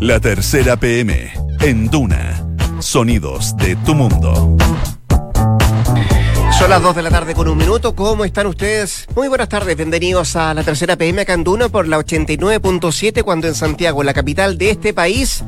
La tercera PM, en Duna. Sonidos de tu mundo. Son las 2 de la tarde con un minuto. ¿Cómo están ustedes? Muy buenas tardes. Bienvenidos a la tercera PM acá en Duna por la 89.7 cuando en Santiago, la capital de este país,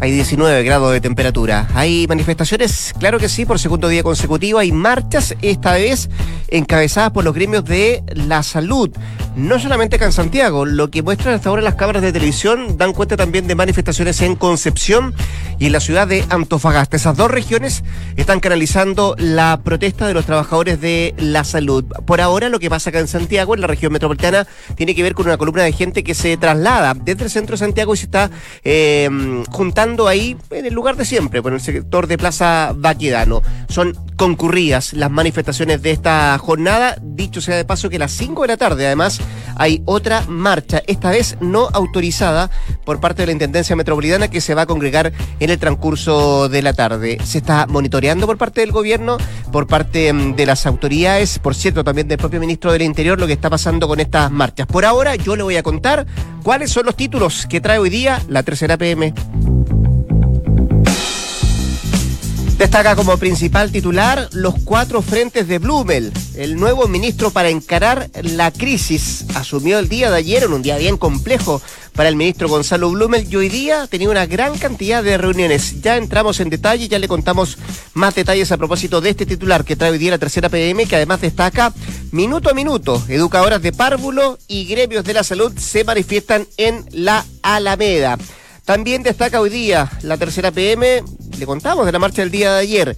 hay 19 grados de temperatura. ¿Hay manifestaciones? Claro que sí, por segundo día consecutivo. Hay marchas, esta vez encabezadas por los gremios de la salud. No solamente acá en Santiago, lo que muestran hasta ahora las cámaras de televisión dan cuenta también de manifestaciones en Concepción y en la ciudad de Antofagasta. Esas dos regiones están canalizando la protesta de los trabajadores de la salud. Por ahora, lo que pasa acá en Santiago, en la región metropolitana, tiene que ver con una columna de gente que se traslada desde el centro de Santiago y se está eh, juntando ahí en el lugar de siempre, por el sector de Plaza Baquedano. Son concurridas las manifestaciones de esta jornada. Dicho sea de paso que a las 5 de la tarde, además, hay otra marcha, esta vez no autorizada por parte de la Intendencia Metropolitana que se va a congregar en el transcurso de la tarde. Se está monitoreando por parte del gobierno, por parte mm, de las autoridades, por cierto, también del propio ministro del Interior, lo que está pasando con estas marchas. Por ahora, yo le voy a contar cuáles son los títulos que trae hoy día la tercera PM. Destaca como principal titular los cuatro frentes de Blumel. El nuevo ministro para encarar la crisis asumió el día de ayer en un día bien complejo para el ministro Gonzalo Blumel y hoy día tenía una gran cantidad de reuniones. Ya entramos en detalle, ya le contamos más detalles a propósito de este titular que trae hoy día la tercera PM, que además destaca minuto a minuto, educadoras de párvulo y gremios de la salud se manifiestan en la Alameda. También destaca hoy día la tercera PM, le contamos de la marcha del día de ayer,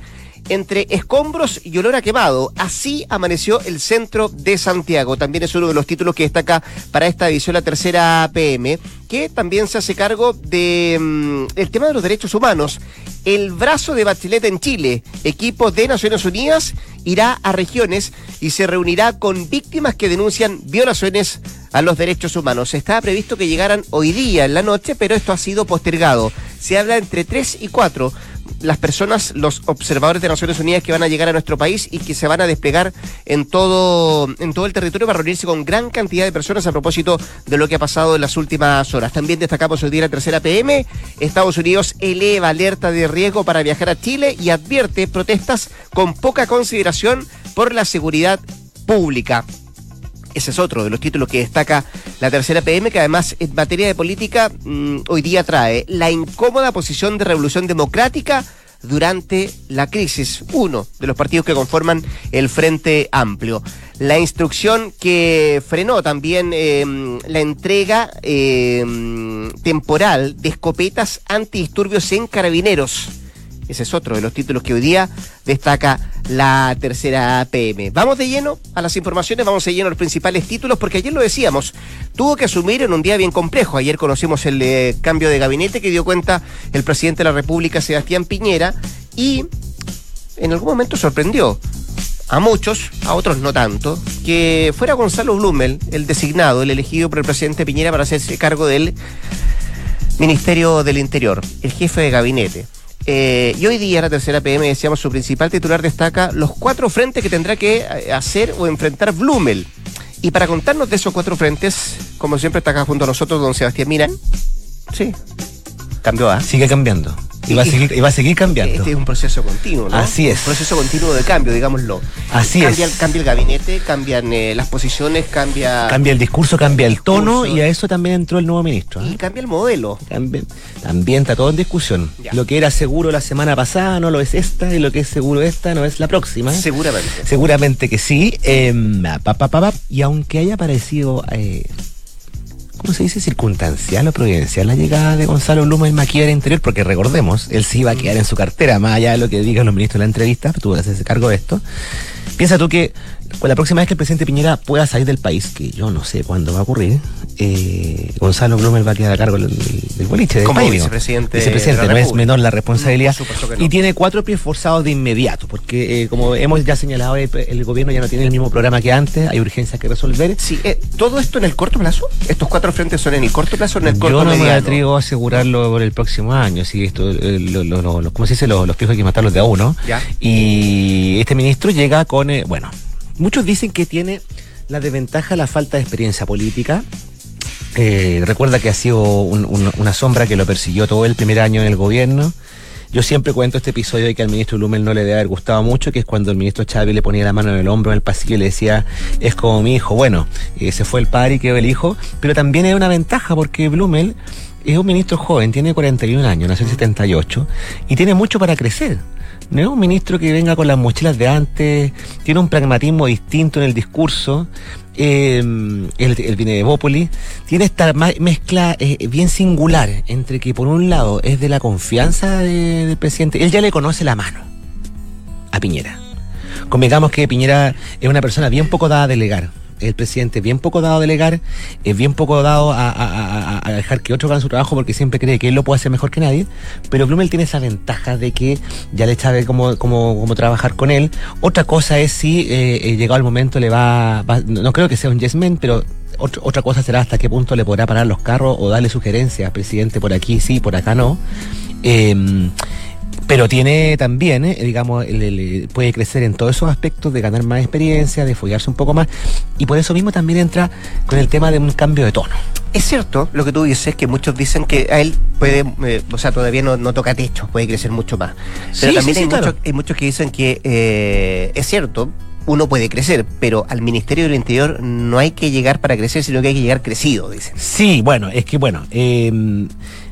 entre escombros y olor a quemado. Así amaneció el centro de Santiago. También es uno de los títulos que destaca para esta edición la tercera PM, que también se hace cargo de mm, el tema de los derechos humanos. El brazo de Bachelet en Chile, equipo de Naciones Unidas, irá a regiones y se reunirá con víctimas que denuncian violaciones a los derechos humanos. Estaba previsto que llegaran hoy día en la noche, pero esto ha sido postergado. Se habla entre 3 y 4 las personas, los observadores de Naciones Unidas que van a llegar a nuestro país y que se van a desplegar en todo, en todo el territorio para reunirse con gran cantidad de personas a propósito de lo que ha pasado en las últimas horas. También destacamos hoy día la tercera PM. Estados Unidos eleva alerta de riesgo para viajar a Chile y advierte protestas con poca consideración por la seguridad pública. Ese es otro de los títulos que destaca la tercera PM, que además en materia de política mmm, hoy día trae la incómoda posición de revolución democrática durante la crisis, uno de los partidos que conforman el Frente Amplio. La instrucción que frenó también eh, la entrega eh, temporal de escopetas antidisturbios en carabineros. Ese es otro de los títulos que hoy día destaca la tercera PM. Vamos de lleno a las informaciones, vamos de lleno a los principales títulos, porque ayer lo decíamos, tuvo que asumir en un día bien complejo. Ayer conocimos el eh, cambio de gabinete que dio cuenta el presidente de la República, Sebastián Piñera, y en algún momento sorprendió a muchos, a otros no tanto, que fuera Gonzalo Blumel, el designado, el elegido por el presidente Piñera para hacerse cargo del Ministerio del Interior, el jefe de gabinete. Eh, y hoy día, la tercera PM, decíamos, su principal titular destaca los cuatro frentes que tendrá que eh, hacer o enfrentar Blumel. Y para contarnos de esos cuatro frentes, como siempre está acá junto a nosotros don Sebastián Miran. Sí, cambió, ¿ah? Sigue cambiando. Y va, a seguir, y va a seguir cambiando. Este es un proceso continuo, ¿no? Así es. Un proceso continuo de cambio, digámoslo. Así cambia, es. Cambia el gabinete, cambian eh, las posiciones, cambia... Cambia el discurso, cambia el tono y a eso también entró el nuevo ministro. ¿eh? Y cambia el modelo. También, también está todo en discusión. Ya. Lo que era seguro la semana pasada no lo es esta y lo que es seguro esta no es la próxima. Seguramente. Seguramente que sí. Eh, pa, pa, pa, pa. y aunque haya parecido, eh, ¿cómo se dice? Circunstancial o providencial la llegada de Gonzalo Bluma en Maquillera Interior, porque recordemos, él sí iba a quedar en su cartera, más allá de lo que digan los ministros de la entrevista, que hacerse cargo de esto. Piensa tú que con la próxima vez que el presidente Piñera pueda salir del país, que yo no sé cuándo va a ocurrir, eh, Gonzalo Blumel va a quedar a cargo del, del boliche del Como país, vicepresidente Vicepresidente, no es menor la responsabilidad. No. Y tiene cuatro pies forzados de inmediato, porque eh, como hemos ya señalado, el, el gobierno ya no tiene el mismo programa que antes, hay urgencias que resolver. Sí, eh, ¿todo esto en el corto plazo? ¿Estos cuatro frentes son en el corto plazo o en el corto Yo no me atrevo a asegurarlo por el próximo año, si esto, lo, lo- lo- lo- ¿cómo se dice? Los, los piojos hay que matarlos de a uno. Ya. Y este ministro llega con, bueno, muchos dicen que tiene la desventaja la falta de experiencia política. Eh, recuerda que ha sido una sombra que lo persiguió todo el primer año en el gobierno. Yo siempre cuento este episodio de que al ministro Blumel no le debe haber gustado mucho, que es cuando el ministro Chávez le ponía la mano en el hombro en el pasillo y le decía, es como mi hijo. Bueno, ese se fue el padre y quedó el hijo, pero también es una ventaja porque Blumel es un ministro joven, tiene 41 años, nació en 78, y tiene mucho para crecer. No es un ministro que venga con las mochilas de antes, tiene un pragmatismo distinto en el discurso, el, el viene de Bópoli, tiene esta mezcla eh, bien singular entre que por un lado es de la confianza del presidente, él ya le conoce la mano a Piñera. Convengamos que Piñera es una persona bien poco dada a delegar el presidente bien poco dado a delegar, es bien poco dado a, dejar que otros hagan su trabajo porque siempre cree que él lo puede hacer mejor que nadie, pero Blumel tiene esa ventaja de que ya le sabe cómo, cómo, cómo trabajar con él. Otra cosa es si eh, eh, llegado el momento le va, no creo que sea un yes man, pero otra cosa será hasta qué punto le podrá parar los carros o darle sugerencias, presidente, por aquí sí, por acá no. Eh, pero tiene también, eh, digamos, puede crecer en todos esos aspectos de ganar más experiencia, de follarse un poco más, y por eso mismo también entra con el tema de un cambio de tono. Es cierto lo que tú dices, que muchos dicen que a él puede, eh, o sea, todavía no, toca techo, puede crecer mucho más. Pero también hay, muchos, hay, muchos, que dicen que eh, es cierto, uno puede crecer, pero al Ministerio del Interior no hay que llegar para crecer, sino que hay que llegar crecido, dicen. Sí, bueno, es que bueno, eh,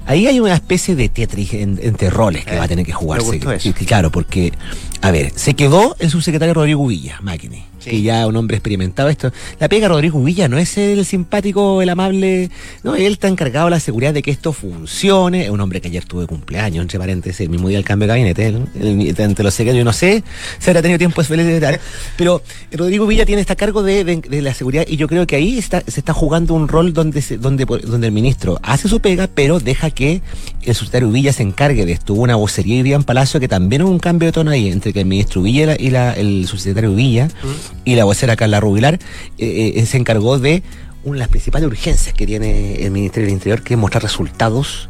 Ahí hay una especie de Tetris entre roles que va a tener que jugarse. claro, porque, a ver, se quedó el subsecretario Rodrigo Villa, máquina que ya un hombre experimentado esto. La pega Rodrigo Villa no es el simpático, el amable, no, él está encargado de la seguridad de que esto funcione. Es un hombre que ayer tuve cumpleaños, entre paréntesis, el mismo día del cambio de gabinete, el, entre los yo no sé si habrá tenido tiempo de tal, pero Rodrigo Villa tiene este cargo de, la seguridad y yo creo que ahí está, se está jugando un rol donde, donde, donde el ministro hace su pega, pero deja que el subsecretario Villa se encargue de esto. Hubo una vocería y en Palacio que también hubo un cambio de tono ahí entre que el ministro Villa y, la, el subsecretario Villa y la vocera Carla Rubilar eh, eh, se encargó de una de las principales urgencias que tiene el Ministerio del Interior, que es mostrar resultados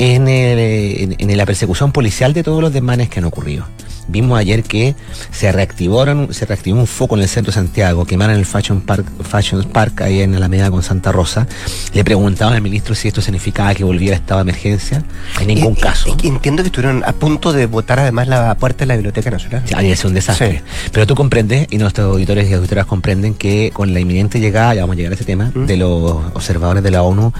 en, en la persecución policial de todos los desmanes que han ocurrido. Vimos ayer que se reactivaron, se reactivó un foco en el centro de Santiago, quemaron el Fashion Park, Fashion Park ahí en la media con Santa Rosa. Le preguntaban al ministro si esto significaba que volviera a estado de emergencia. En ningún caso. entiendo que estuvieron a punto de botar además la puerta de la Biblioteca Nacional. Sí, ahí es un desastre. Pero tú comprendes, y nuestros auditores y auditoras comprenden que con la inminente llegada, ya vamos a llegar a ese tema, de los observadores de la ONU,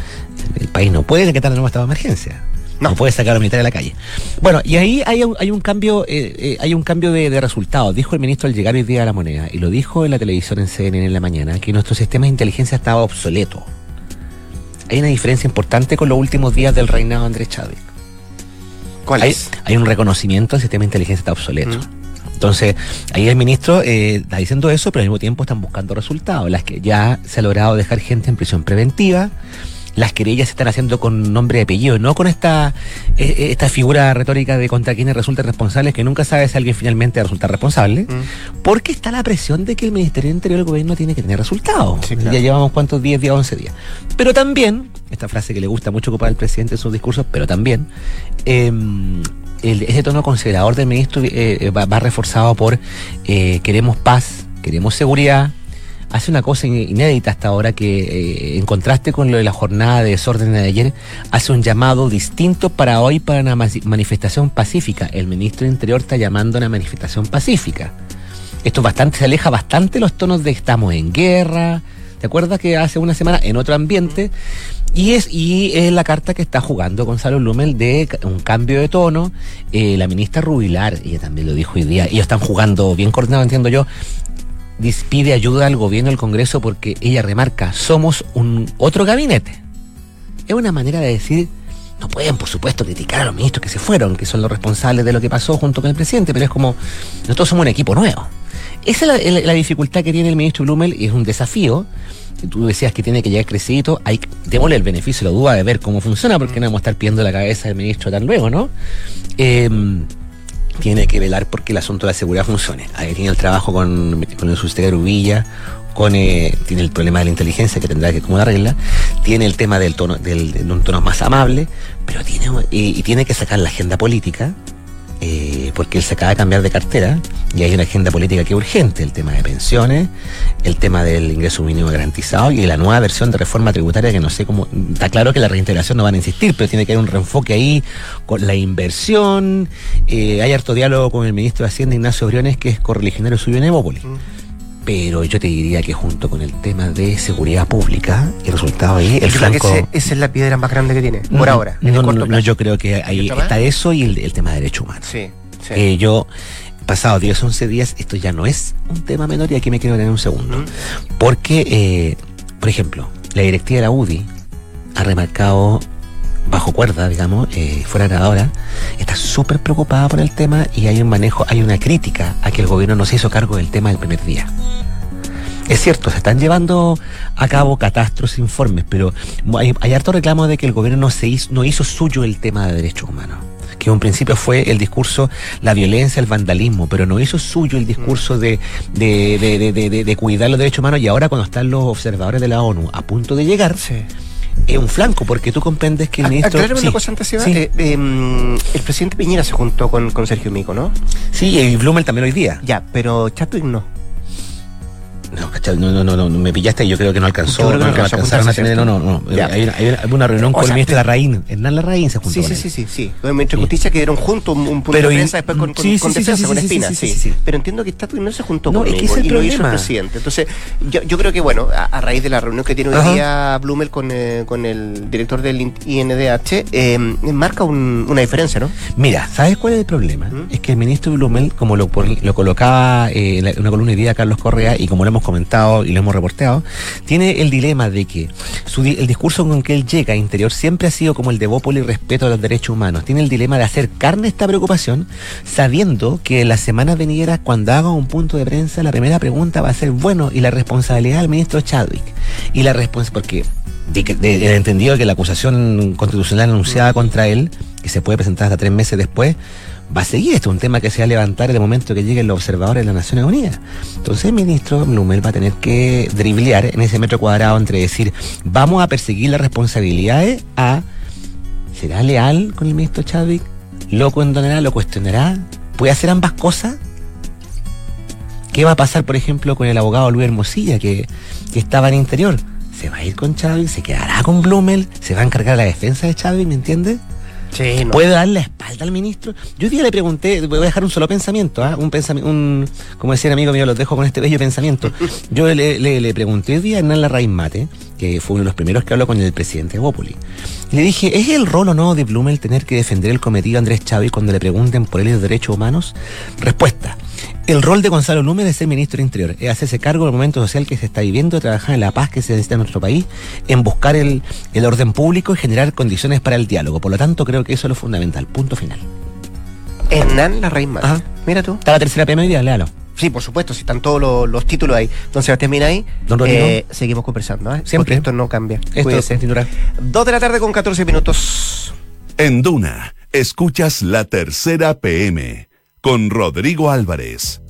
el país no puede decretar el nuevo estado de emergencia. No. puede sacar a los militares a la calle. Bueno, y ahí hay un, hay un cambio, eh, eh, hay un cambio de, resultados. Dijo el ministro al llegar hoy día a la moneda, y lo dijo en la televisión en CNN en la mañana, que nuestro sistema de inteligencia estaba obsoleto. Hay una diferencia importante con los últimos días del reinado de Andrés Chávez. ¿Cuál hay, es? Hay un reconocimiento del sistema de inteligencia está obsoleto. Mm. Entonces, ahí el ministro eh, está diciendo eso, pero al mismo tiempo están buscando resultados. Las que ya se ha logrado dejar gente en prisión preventiva, las querellas se están haciendo con nombre y apellido, no con esta, eh, eh, esta figura retórica de contra quienes resultan responsables, que nunca sabe si alguien finalmente resulta responsable, mm. porque está la presión de que el Ministerio del Interior del Gobierno tiene que tener resultados. Ya llevamos cuántos días, días, 11 días. Pero también, esta frase que le gusta mucho ocupar al presidente en sus discursos, pero también, em, ese tono considerador del ministro eh, va, va, reforzado por queremos paz, queremos seguridad, hace una cosa inédita hasta ahora que eh, en contraste con lo de la jornada de desorden de ayer, hace un llamado distinto para hoy para una manifestación pacífica. El ministro de Interior está llamando a una manifestación pacífica. Esto bastante se aleja bastante los tonos de estamos en guerra. ¿Te acuerdas que hace una semana en otro ambiente? Y es, y es la carta que está jugando Gonzalo Blumel de un cambio de tono. Eh, la ministra Rubilar, ella también lo dijo hoy día, ellos están jugando bien coordinado, entiendo yo, pide ayuda al gobierno al Congreso porque ella remarca, somos un otro gabinete. Es una manera de decir, no pueden, por supuesto, criticar a los ministros que se fueron, que son los responsables de lo que pasó junto con el presidente, pero es como, nosotros somos un equipo nuevo. Esa es la, dificultad que tiene el ministro Blumel y es un desafío. Tú decías que tiene que llegar crecido, hay, démosle el beneficio, la duda de ver cómo funciona, porque no vamos a estar pidiendo la cabeza del ministro tan luego, ¿no? Eh, tiene que velar porque el asunto de la seguridad funcione. Ahí tiene el trabajo con, con el subsecretario Villa, eh, tiene el problema de la inteligencia que tendrá que como la tiene el tema del tono, del, de un tono más amable, pero tiene y, tiene que sacar la agenda política. Eh, porque él se acaba de cambiar de cartera y hay una agenda política que es urgente, el tema de pensiones, el tema del ingreso mínimo garantizado y la nueva versión de reforma tributaria que no sé cómo, está claro que la reintegración no van a insistir, pero tiene que haber un reenfoque ahí con la inversión, eh, hay harto diálogo con el ministro de Hacienda Ignacio Briones que es correligionario suyo en Evópolis. Mm. Pero yo te diría que junto con el tema de seguridad pública, el resultado ahí, el flanco... esa es la piedra más grande que tiene, por ahora. No, no, yo creo que ahí está eso y el, tema de derechos humanos. Sí, sí. Eh, yo pasado 10, 11 días, esto ya no es un tema menor y aquí me quiero tener un segundo. Porque, eh, por ejemplo, la directiva de la UDI ha remarcado bajo cuerda, digamos, eh, fuera grabadora, está súper preocupada por el tema y hay un manejo, hay una crítica a que el gobierno no se hizo cargo del tema del primer día. Es cierto, se están llevando a cabo catastros, informes, pero hay, hay harto reclamo de que el gobierno no, se hizo, no hizo suyo el tema de derechos humanos que en un principio fue el discurso, la violencia, el vandalismo, pero no hizo suyo el discurso de, de, cuidar los derechos humanos y ahora cuando están los observadores de la ONU a punto de llegar, es un flanco, porque tú comprendes que el ministro. una cosa antes, eh, em, el presidente Piñera se juntó con, con Sergio Mico, ¿no? Sí, y Blumel también hoy día. Ya, pero Chadwick no. No, no, no, no, me pillaste y yo creo que no alcanzó. no, alcanzaron a tener. No, no, no. Hay, una reunión con el ministro Larraín. Hernán Larraín se juntó. Sí, sí, sí, sí, sí. Con el Justicia que dieron juntos un, punto de prensa después con, con, con defensa, con Espina. Sí, Pero entiendo que Statuy no se juntó no, conmigo, es que es el el presidente. Entonces, yo, yo creo que, bueno, a, raíz de la reunión que tiene hoy día Blumel con, eh, con el director del INDH, eh, marca un, una diferencia, ¿no? Mira, ¿sabes cuál es el problema? Es que el ministro Blumel, como lo, lo colocaba eh, en una columna de día Carlos Correa y como lo hemos comentado y lo hemos reporteado, tiene el dilema de que el discurso con que él llega a interior siempre ha sido como el de Bópoli respeto a los derechos humanos. Tiene el dilema de hacer carne esta preocupación, sabiendo que en las semanas venideras, cuando haga un punto de prensa, la primera pregunta va a ser, bueno, y la responsabilidad del ministro Chadwick. Y la responsabilidad, porque he entendido que la acusación constitucional anunciada contra él, que se puede presentar hasta tres meses después, va a seguir. Esto es un tema que se va a levantar el momento que lleguen los observadores de las Naciones Unidas. Entonces el ministro Blumel va a tener que driblear en ese metro cuadrado entre decir, vamos a perseguir las responsabilidades a, ¿será leal con el ministro Chadwick? ¿Lo condenará? ¿Lo cuestionará? ¿Puede hacer ambas cosas? ¿Qué va a pasar, por ejemplo, con el abogado Luis Hermosilla, que, que estaba en interior? ¿Se va a ir con Chadwick? ¿Se quedará con Blumel? ¿Se va a encargar la defensa de Chadwick? ¿Me entiendes? ¿Puede dar la espalda al ministro? Yo un día le pregunté, voy a dejar un solo pensamiento, ¿ah? un pensamiento, un, como decía el amigo mío, los dejo con este bello pensamiento. Yo le, le, pregunté hoy día a Hernán Larraín Mate, que fue uno de los primeros que habló con el presidente Bópoli. Y le dije, ¿es el rol o no de Blumel tener que defender el cometido Andrés Chávez cuando le pregunten por él los derechos humanos? Respuesta. El rol de Gonzalo Núñez es ser ministro del Interior, es hacerse cargo del momento social que se está viviendo, trabajar en la paz que se necesita en nuestro país, en buscar el, orden público y generar condiciones para el diálogo. Por lo tanto, creo que eso es lo fundamental. Punto final. Hernán La Ajá. Mira tú. Está la tercera PM hoy día, léalo. Sí, por supuesto, si están todos los, títulos ahí. Entonces, Sebastián ahí. Don eh, seguimos conversando, ¿eh? Siempre. esto no cambia. Esto es Dos de la tarde con 14 minutos. En Duna, escuchas la tercera PM con Rodrigo Álvarez.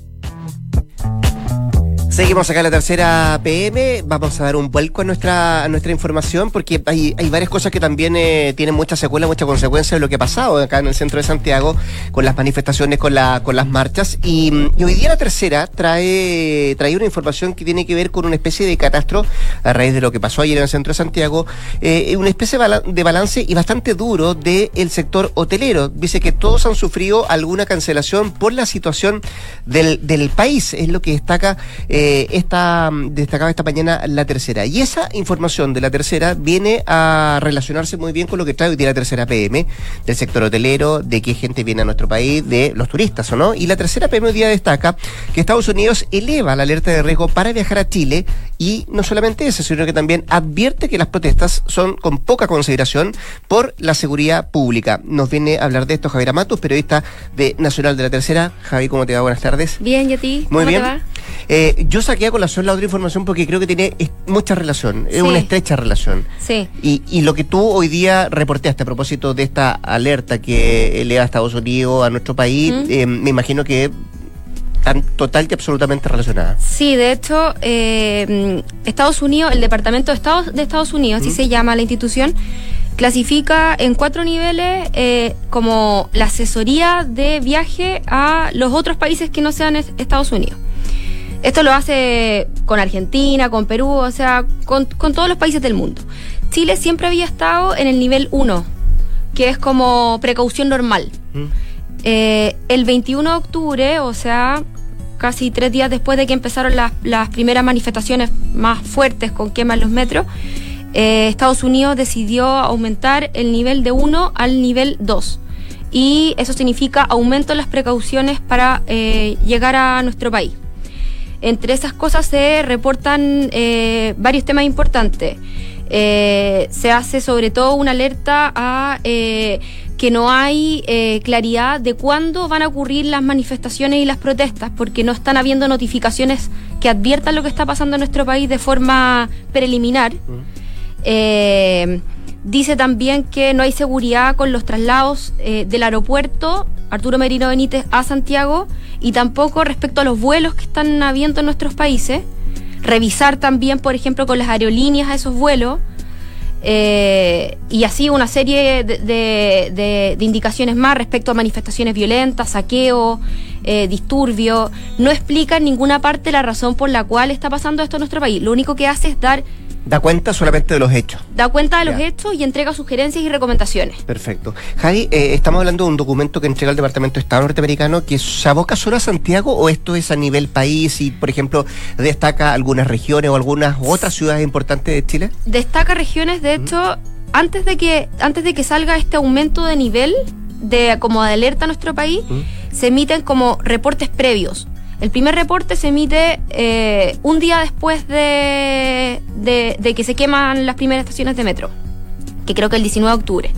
Seguimos acá en la tercera PM, vamos a dar un vuelco a nuestra, nuestra información porque hay, hay varias cosas que también eh, tienen mucha secuela, mucha consecuencia de lo que ha pasado acá en el centro de Santiago con las manifestaciones, con, la, con las marchas. Y, hoy día la tercera trae, trae una información que tiene que ver con una especie de catastro a raíz de lo que pasó ayer en el centro de Santiago, eh, una especie de balance y bastante duro del sector hotelero. Dice que todos han sufrido alguna cancelación por la situación del, del país, es lo que destaca. Eh, eh, esta, destacaba esta mañana la tercera. Y esa información de la tercera viene a relacionarse muy bien con lo que trae hoy día la tercera PM, del sector hotelero, de qué gente viene a nuestro país, de los turistas o no. Y la tercera PM hoy día destaca que Estados Unidos eleva la alerta de riesgo para viajar a Chile y no solamente eso, sino que también advierte que las protestas son con poca consideración por la seguridad pública. Nos viene a hablar de esto Javier Amatus, periodista de Nacional de la Tercera. Javi, ¿cómo te va? Buenas tardes. Bien, ¿y a ti? Muy bien. Eh, yo saqué a colación la otra información porque creo que tiene mucha relación, es una estrecha relación. Sí. Y, y, lo que tú hoy día reportaste a propósito de esta alerta que le da a Estados Unidos, a nuestro país, eh, me imagino que tan total y absolutamente relacionada. Sí, de hecho, eh, Estados Unidos, el Departamento de Estados, de Estados Unidos, así se llama la institución, clasifica en cuatro niveles eh, como la asesoría de viaje a los otros países que no sean Estados Unidos. Esto lo hace con Argentina, con Perú, o sea, con, todos los países del mundo. Chile siempre había estado en el nivel 1, que es como precaución normal. Mm. Eh, el 21 de octubre, o sea, casi tres días después de que empezaron las, las primeras manifestaciones más fuertes con quema en los metros, eh, Estados Unidos decidió aumentar el nivel de 1 al nivel 2. Y eso significa aumento en las precauciones para eh, llegar a nuestro país. Entre esas cosas se reportan eh, varios temas importantes. se hace sobre todo una alerta a que no hay claridad de cuándo van a ocurrir las manifestaciones y las protestas, porque no están habiendo notificaciones que adviertan lo que está pasando en nuestro país de forma preliminar. Mm. Dice también que no hay seguridad con los traslados eh, del aeropuerto Arturo Merino Benítez a Santiago y tampoco respecto a los vuelos que están habiendo en nuestros países. Revisar también, por ejemplo, con las aerolíneas a esos vuelos. Eh, y así una serie de, indicaciones más respecto a manifestaciones violentas, saqueo, eh, disturbio. No explica en ninguna parte la razón por la cual está pasando esto en nuestro país. Lo único que hace es dar Da cuenta solamente de los hechos. Da cuenta de los hechos y entrega sugerencias y recomendaciones. Perfecto. Javi, eh, estamos hablando de un documento que entrega el Departamento de Estado norteamericano que se aboca solo a Santiago o esto es a nivel país y, por ejemplo, destaca algunas regiones o algunas otras ciudades importantes de Chile? Destaca regiones, de hecho, antes de que antes de que salga este aumento de nivel de como de alerta a nuestro país, se emiten como reportes previos el primer reporte se emite eh, un día después de, de, que se queman las primeras estaciones de metro, que creo que el 19 de octubre.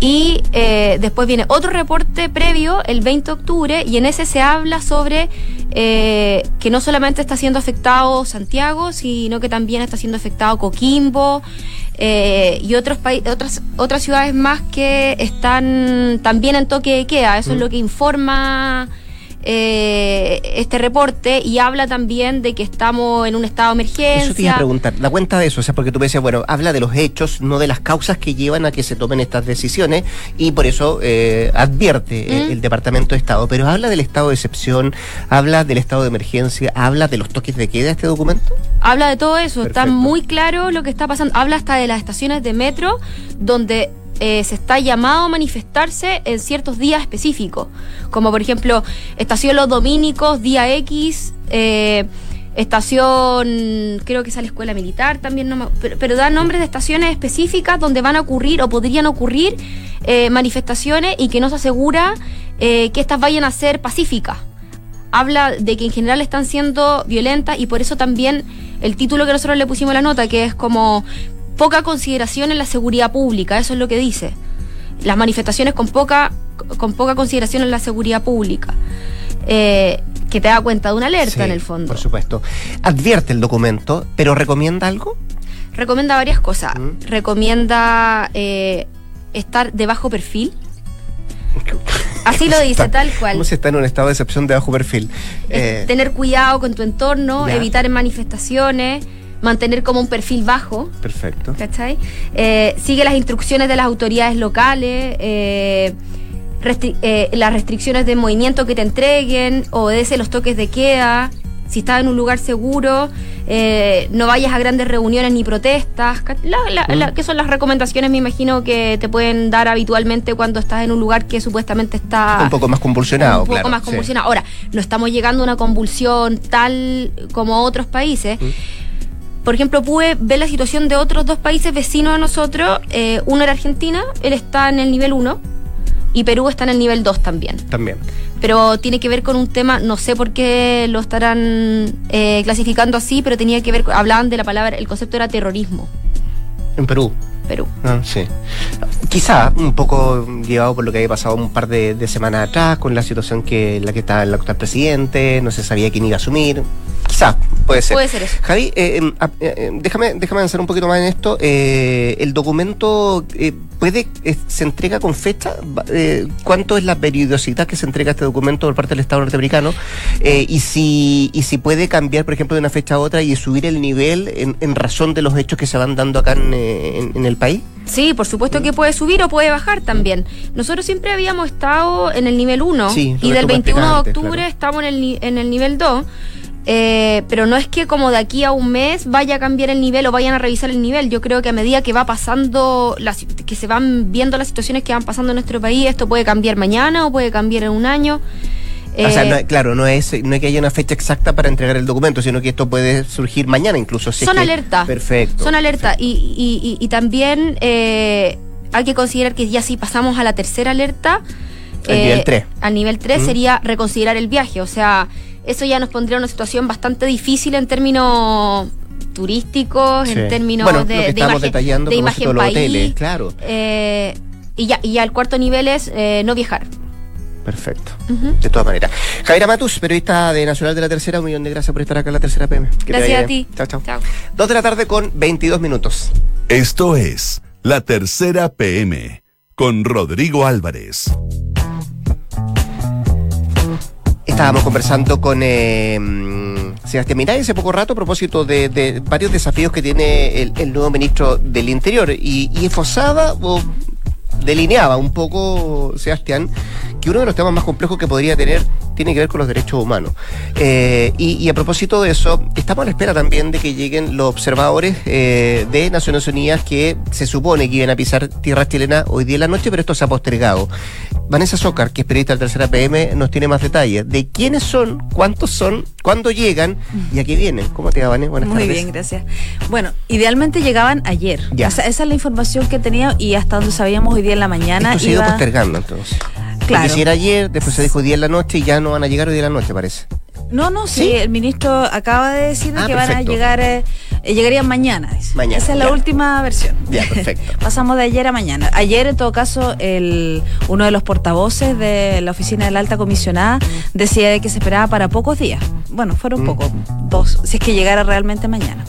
Y eh, después viene otro reporte previo, el 20 de octubre, y en ese se habla sobre eh, que no solamente está siendo afectado Santiago, sino que también está siendo afectado Coquimbo y otros otras, otras ciudades más que están también en toque de queda. Eso es mm. lo que informa eh, este reporte y habla también de que estamos en un estado de emergencia. Eso te iba a preguntar, da cuenta de eso, o sea, porque tú me decías, bueno, habla de los hechos, no de las causas que llevan a que se tomen estas decisiones y por eso eh, advierte el, Departamento de Estado, pero habla del estado de excepción, habla del estado de emergencia, habla de los toques de queda este documento. Habla de todo eso, está muy claro lo que está pasando, habla hasta de las estaciones de metro donde eh, se está llamado a manifestarse en ciertos días específicos, como por ejemplo estación Los Dominicos, día X, eh, estación, creo que es la escuela militar también, no pero, da nombres de estaciones específicas donde van a ocurrir o podrían ocurrir eh, manifestaciones y que no se asegura que estas vayan a ser pacíficas. Habla de que en general están siendo violentas y por eso también el título que nosotros le pusimos a la nota, que es como poca consideración en la seguridad pública, eso es lo que dice. Las manifestaciones con poca, con poca consideración en la seguridad pública. Eh, que te da cuenta de una alerta en el fondo. Por supuesto. Advierte el documento, pero ¿recomienda algo? Recomienda varias cosas. Mm. Recomienda eh, estar de bajo perfil. Así lo dice, tal cual. ¿Cómo se está en un estado de excepción de bajo perfil? Eh, tener cuidado con tu entorno, evitar manifestaciones mantener como un perfil bajo. Perfecto. ¿Cachai? Eh, sigue las instrucciones de las autoridades locales. Eh, eh, las restricciones de movimiento que te entreguen, obedece los toques de queda, si estás en un lugar seguro, no vayas a grandes reuniones ni protestas, mm. que son las recomendaciones, me imagino, que te pueden dar habitualmente cuando estás en un lugar que supuestamente está... Un poco más convulsionado. Un poco más convulsionado. Ahora, no estamos llegando a una convulsión tal como otros países. Mm. Por ejemplo, pude ver la situación de otros dos países vecinos a nosotros. Eh, uno era Argentina, él está en el nivel 1 y Perú está en el nivel 2 también. También. Pero tiene que ver con un tema, no sé por qué lo estarán eh, clasificando así, pero tenía que ver, hablaban de la palabra, el concepto era terrorismo. En Perú. Perú. Ah, sí. Quizá un poco llevado por lo que había pasado un par de, semanas atrás con la situación que la que estaba el actual presidente, no se sabía quién iba a asumir. Quizá Puede ser. Puede ser eso. Javi, eh, em, a- eh, eh, déjame, déjame avanzar un poquito más en esto. Eh, ¿El documento eh, puede eh, se entrega con fecha? Eh, ¿Cuánto es la periodicidad que se entrega este documento por parte del Estado norteamericano? Eh, y, si, y si puede cambiar, por ejemplo, de una fecha a otra y subir el nivel en, en razón de los hechos que se van dando acá en, eh, en- en el país. Sí, por supuesto que puede subir o puede bajar también. Nosotros siempre habíamos estado en el nivel 1 Sí, y del tú me 21 de octubre claro. estamos en el, en el nivel 2. Eh, pero no es que como de aquí a un mes vaya a cambiar el nivel o vayan a revisar el nivel. Yo creo que a medida que va pasando, las, que se van viendo las situaciones que van pasando en nuestro país, esto puede cambiar mañana o puede cambiar en un año. o sea, Eh, no, claro, no es, no es que haya una fecha exacta para entregar el documento, sino que esto puede surgir mañana incluso. si son alertas. Perfecto. Son alertas. Y, y- y- y también eh, hay que considerar que ya si pasamos a la tercera alerta. Al nivel tres. Al nivel 3 Mm. sería reconsiderar el viaje. O sea, eso ya nos pondría en una situación bastante difícil en términos turísticos, Sí. en términos Bueno, de, de imagen, de imagen país. hoteles, claro. Eh, y, ya, y ya el cuarto nivel es eh, no viajar. Perfecto. De todas maneras. Javiera Matus, periodista de Nacional de la Tercera, un millón de gracias por estar acá en la Tercera PM. Que Gracias a ti. Chao, chao. Chao. Dos de la tarde con 22 minutos. Esto es La Tercera PM con Rodrigo Álvarez. Estábamos conversando con eh, Sebastián Miray hace poco rato a propósito de, varios desafíos que tiene el, el nuevo ministro del Interior y, y esforzaba o delineaba un poco, Sebastián, que uno de los temas más complejos que podría tener tiene que ver con los derechos humanos. Eh, y, y a propósito de eso, estamos a la espera también de que lleguen los observadores eh, de Naciones Unidas que se supone que iban a pisar tierra chilena hoy día en la noche, pero esto se ha postergado. Vanessa Zócar, que es periodista del Tercera PM, nos tiene más detalles de quiénes son, cuántos son, cuándo llegan y a qué vienen. ¿Cómo te va, Vanessa? Buenas Muy tardes. bien, gracias. Bueno, idealmente llegaban ayer. Ya. O sea, esa es la información que tenía y hasta donde sabíamos hoy día en la mañana. Esto se ha ido iba- postergando entonces. Claro. Porque si era ayer, después se dijo hoy día en la noche y ya no van a llegar hoy día en la noche, parece. No, no, sí, ¿Sí? el ministro acaba de decir de Ah, que van a perfecto. llegar, eh, eh, llegarían mañana. dice. Mañana, Esa es la ya. última versión. Ya, perfecto. Pasamos de ayer a mañana. Ayer, en todo caso, el, uno de los portavoces de la oficina de la alta comisionada decía de que se esperaba para pocos días. Bueno, fueron Mm. pocos, dos, si es que llegara realmente mañana.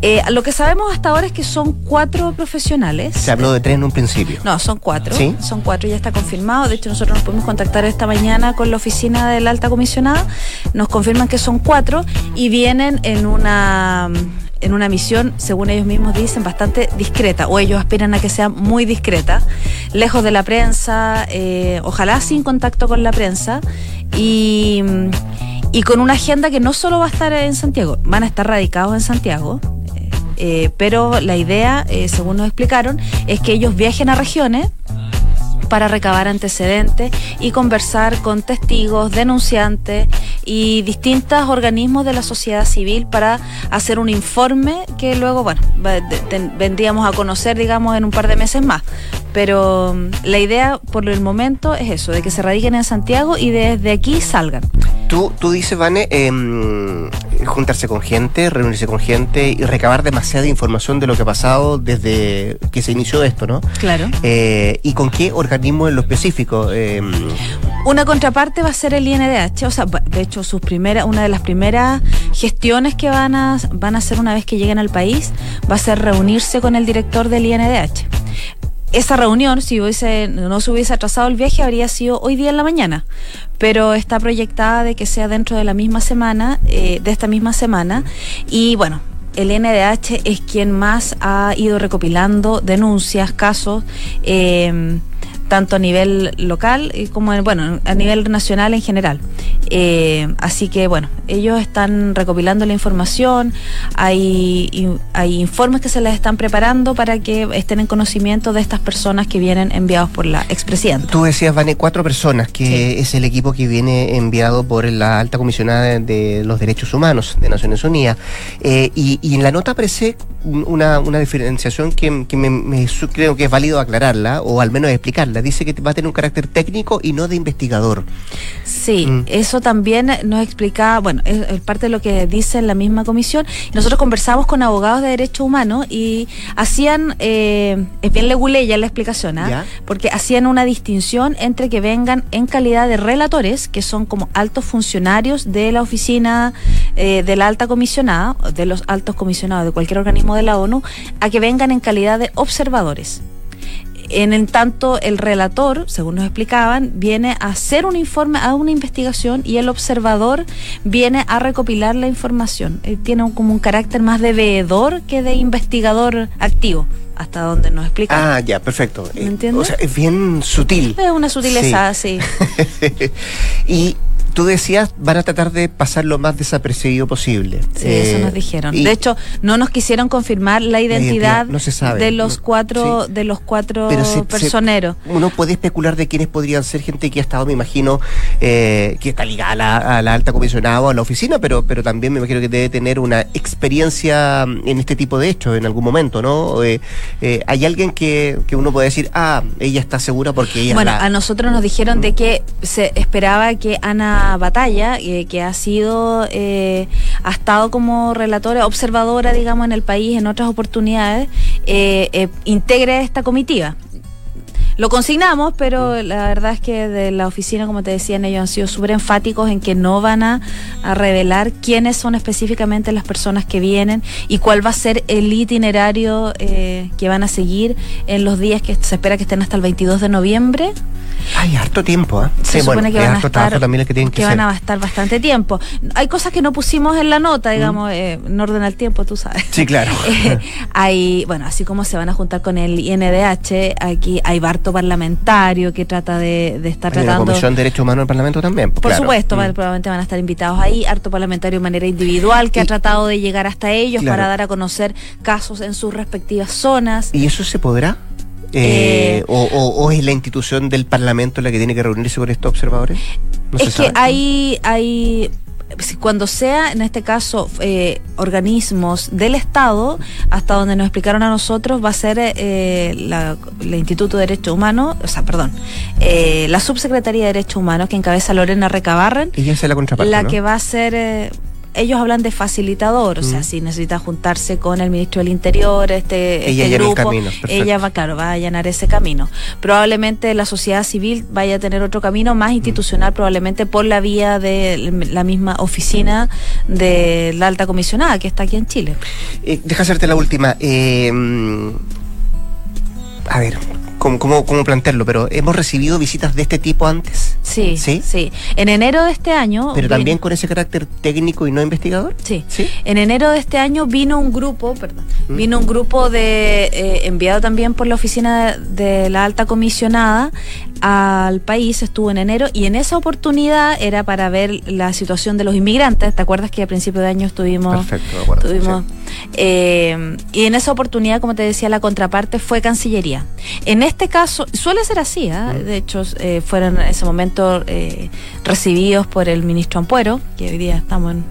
Eh, lo que sabemos hasta ahora es que son cuatro profesionales. Se habló de tres en un principio. No, son cuatro. ¿Sí? Son cuatro, ya está confirmado. De hecho, nosotros nos pudimos contactar esta mañana con la oficina de la alta comisionada. Nos confirman que son cuatro y vienen en una en una misión, según ellos mismos dicen, bastante discreta, o ellos aspiran a que sea muy discreta, lejos de la prensa, eh, ojalá sin contacto con la prensa, y, y con una agenda que no solo va a estar en Santiago, van a estar radicados en Santiago, eh, eh, pero la idea, según nos explicaron, es que ellos viajen a regiones para recabar antecedentes y conversar con testigos, denunciantes y distintos organismos de la sociedad civil para hacer un informe que luego, bueno, vendríamos a conocer, digamos, en un par de meses más. Pero mm, la idea por el momento es eso, de que se radiquen en Santiago y desde aquí salgan. Tú, tú dices, Vane, em, juntarse con gente, reunirse con gente y recabar demasiada información de lo que ha pasado desde que se inició esto, ¿no? Claro. Eh, ¿Y con qué organismo en lo específico? Em, Una contraparte va a ser el INDH, o sea, de hecho, sus primeras, una de las primeras gestiones que van a, van a hacer una vez que lleguen al país va a ser reunirse con el director del INDH. Esa reunión, si hubiese, no se hubiese atrasado el viaje, habría sido hoy día en la mañana, pero está proyectada de que sea dentro de la misma semana, eh, de esta misma semana, y bueno. El INDH es quien más ha ido recopilando denuncias, casos, eh, tanto a nivel local y como en- bueno a nivel nacional en general Eh, así que bueno ellos están recopilando la información hay hay informes que se les están preparando para que estén en conocimiento de estas personas que vienen enviados por la expresidenta tú decías, Vane, cuatro personas, que Sí. es el equipo que viene enviado por la alta comisionada de, de los derechos humanos de Naciones Unidas. Eh, y, y en la nota aparece una, una diferenciación que, que me, me creo que es válido aclararla o al menos explicarla. Dice que va a tener un carácter técnico y no de investigador. Sí, Mm. eso también nos explicaba, bueno, es, es parte de lo que dice en la misma comisión. Nosotros conversamos con abogados de derechos humanos y hacían, eh, es bien leguleya la explicación, ¿ah? Ya. porque hacían una distinción entre que vengan en calidad de relatores, que son como altos funcionarios de la oficina eh, de la alta comisionada, de los altos comisionados de cualquier organismo de la ONU, a que vengan en calidad de observadores. En, en tanto, el relator, según nos explicaban, viene a hacer un informe, a una investigación y el observador viene a recopilar la información. Eh, tiene un- como un carácter más de veedor que de investigador activo, hasta donde nos explica. Ah, ya, perfecto. ¿Me Eh, entiendes? O sea, es bien sutil. Es una sutileza, sí. y tú decías, van a tratar de pasar lo más desapercibido posible. Sí, Eh, eso nos dijeron. y- de hecho, no nos quisieron confirmar la identidad, identidad, no se sabe, de los no- cuatro, sí. de los cuatro se- personeros. uno puede especular de quiénes podrían ser gente que ha estado, me imagino, eh, que está ligada a la, a la alta comisionada o a la oficina, pero, pero también me imagino que debe tener una experiencia en este tipo de hechos en algún momento, ¿no? Eh, eh, ¿Hay alguien que, que uno puede decir, ah, ella está segura porque ella Bueno, la- a nosotros nos dijeron de que se esperaba que Ana Batalla, eh, que ha sido, eh, ha estado como relatora, observadora, digamos, en el país en otras oportunidades, eh, integre esta comitiva. Lo consignamos, pero la verdad es que de la oficina, como te decían, ellos han sido súper enfáticos en que no van a, a revelar quiénes son específicamente las personas que vienen y cuál va a ser el itinerario eh, que van a seguir en los días que se espera que estén hasta el 22 de noviembre. Hay harto tiempo, ¿ah? Se Sí, supone bueno, que van a estar, también que tienen que, que van a estar bastante tiempo. Hay cosas que no pusimos en la nota, digamos, eh, en orden al tiempo, tú sabes. Sí, claro. Eh, hay, bueno, así como se van a juntar con el INDH, aquí hay barto parlamentario que trata de, de estar Hay tratando. Comisión de Derechos Humanos del Parlamento también. Por claro. supuesto, Mm. probablemente van a estar invitados ahí, harto parlamentario de manera individual que Y- ha tratado de llegar hasta ellos Claro. para dar a conocer casos en sus respectivas zonas. ¿Y eso se podrá? Eh, Eh, o, o- o es la institución del Parlamento la que tiene que reunirse con estos observadores? No se es que sabe. hay, hay cuando sea, en este caso, eh, organismos del Estado, hasta donde nos explicaron a nosotros, va a ser eh, la, el Instituto de Derechos Humanos, o sea, perdón, eh, la Subsecretaría de Derechos Humanos que encabeza Lorena Recabarren, Ella es la contraparte, la ¿no? que va a ser... ellos hablan de facilitador, o sea, Mm. si necesita juntarse con el ministro del Interior, este, Ella este allana el grupo, camino, ella va, claro, va a allanar ese camino. Probablemente la sociedad civil vaya a tener otro camino Mm. más institucional, probablemente por la vía de la misma oficina de la alta comisionada que está aquí en Chile. Eh, deja hacerte la última. Eh, mm, a ver, ¿cómo, cómo, cómo plantearlo? Pero ¿hemos recibido visitas de este tipo antes? Sí, ¿Sí? sí. En enero de este año. Pero vino- también con ese carácter técnico y no investigador. Sí. ¿Sí? En enero de este año vino un grupo, perdón, Mm. vino un grupo de eh, enviado también por la oficina de la alta comisionada al país, estuvo en enero y en esa oportunidad era para ver la situación de los inmigrantes. ¿Te acuerdas que a principio de año estuvimos Perfecto, de acuerdo. Tuvimos, sí. Eh, y en esa oportunidad, como te decía, la contraparte fue Cancillería. En este caso, suele ser así, ¿ah? De hecho, eh, fueron en ese momento eh, recibidos por el ministro Ampuero, que hoy día estamos en...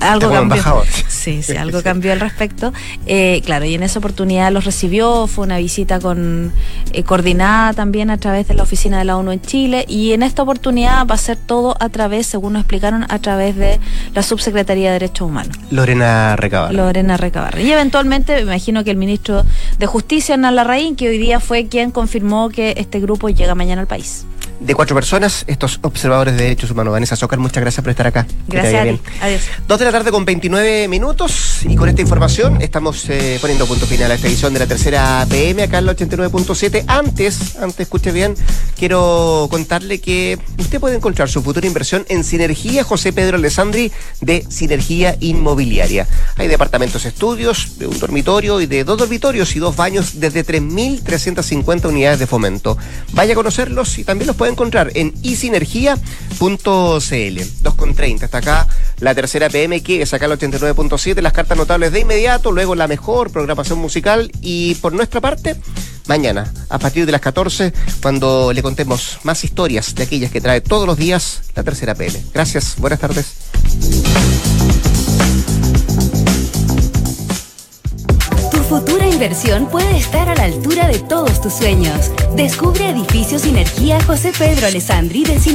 algo cambió. Sí, sí, algo cambió al respecto. Eh, claro, y en esa oportunidad los recibió, fue una visita con eh, coordinada también a través de la oficina de la ONU en Chile, y en esta oportunidad va a ser todo a través, según nos explicaron, a través de la Subsecretaría de Derechos Humanos. Lorena Recabar. Lorena Recabarre. Y eventualmente me imagino que el ministro de Justicia, Hernán Larraín, que hoy día fue quien confirmó que este grupo llega mañana al país. De cuatro personas, estos observadores de derechos humanos. Vanessa Zócar, muchas gracias por estar acá. Gracias a bien. ti. Adiós. Dos de la tarde con 29 minutos y con esta información estamos eh, poniendo punto final a esta edición de la tercera PM acá en la 89.7. Antes, antes escuche bien, quiero contarle que usted puede encontrar su futura inversión en Sinergia José Pedro Alessandri de Sinergia Inmobiliaria. Hay departamentos estudios, de un dormitorio y de dos dormitorios y dos baños desde 3.350 unidades de fomento. Vaya a conocerlos y también los puede encontrar en isinergia.cl. 2.30. Está acá la tercera PM que es acá el 89.7, las cartas notables de inmediato, luego la mejor programación musical y por nuestra parte, mañana, a partir de las 14, cuando le contemos más historias de aquellas que trae todos los días la tercera PM. Gracias, buenas tardes. Inversión puede estar a la altura de todos tus sueños. Descubre Edificio Sinergia José Pedro Alessandri de Sinergia.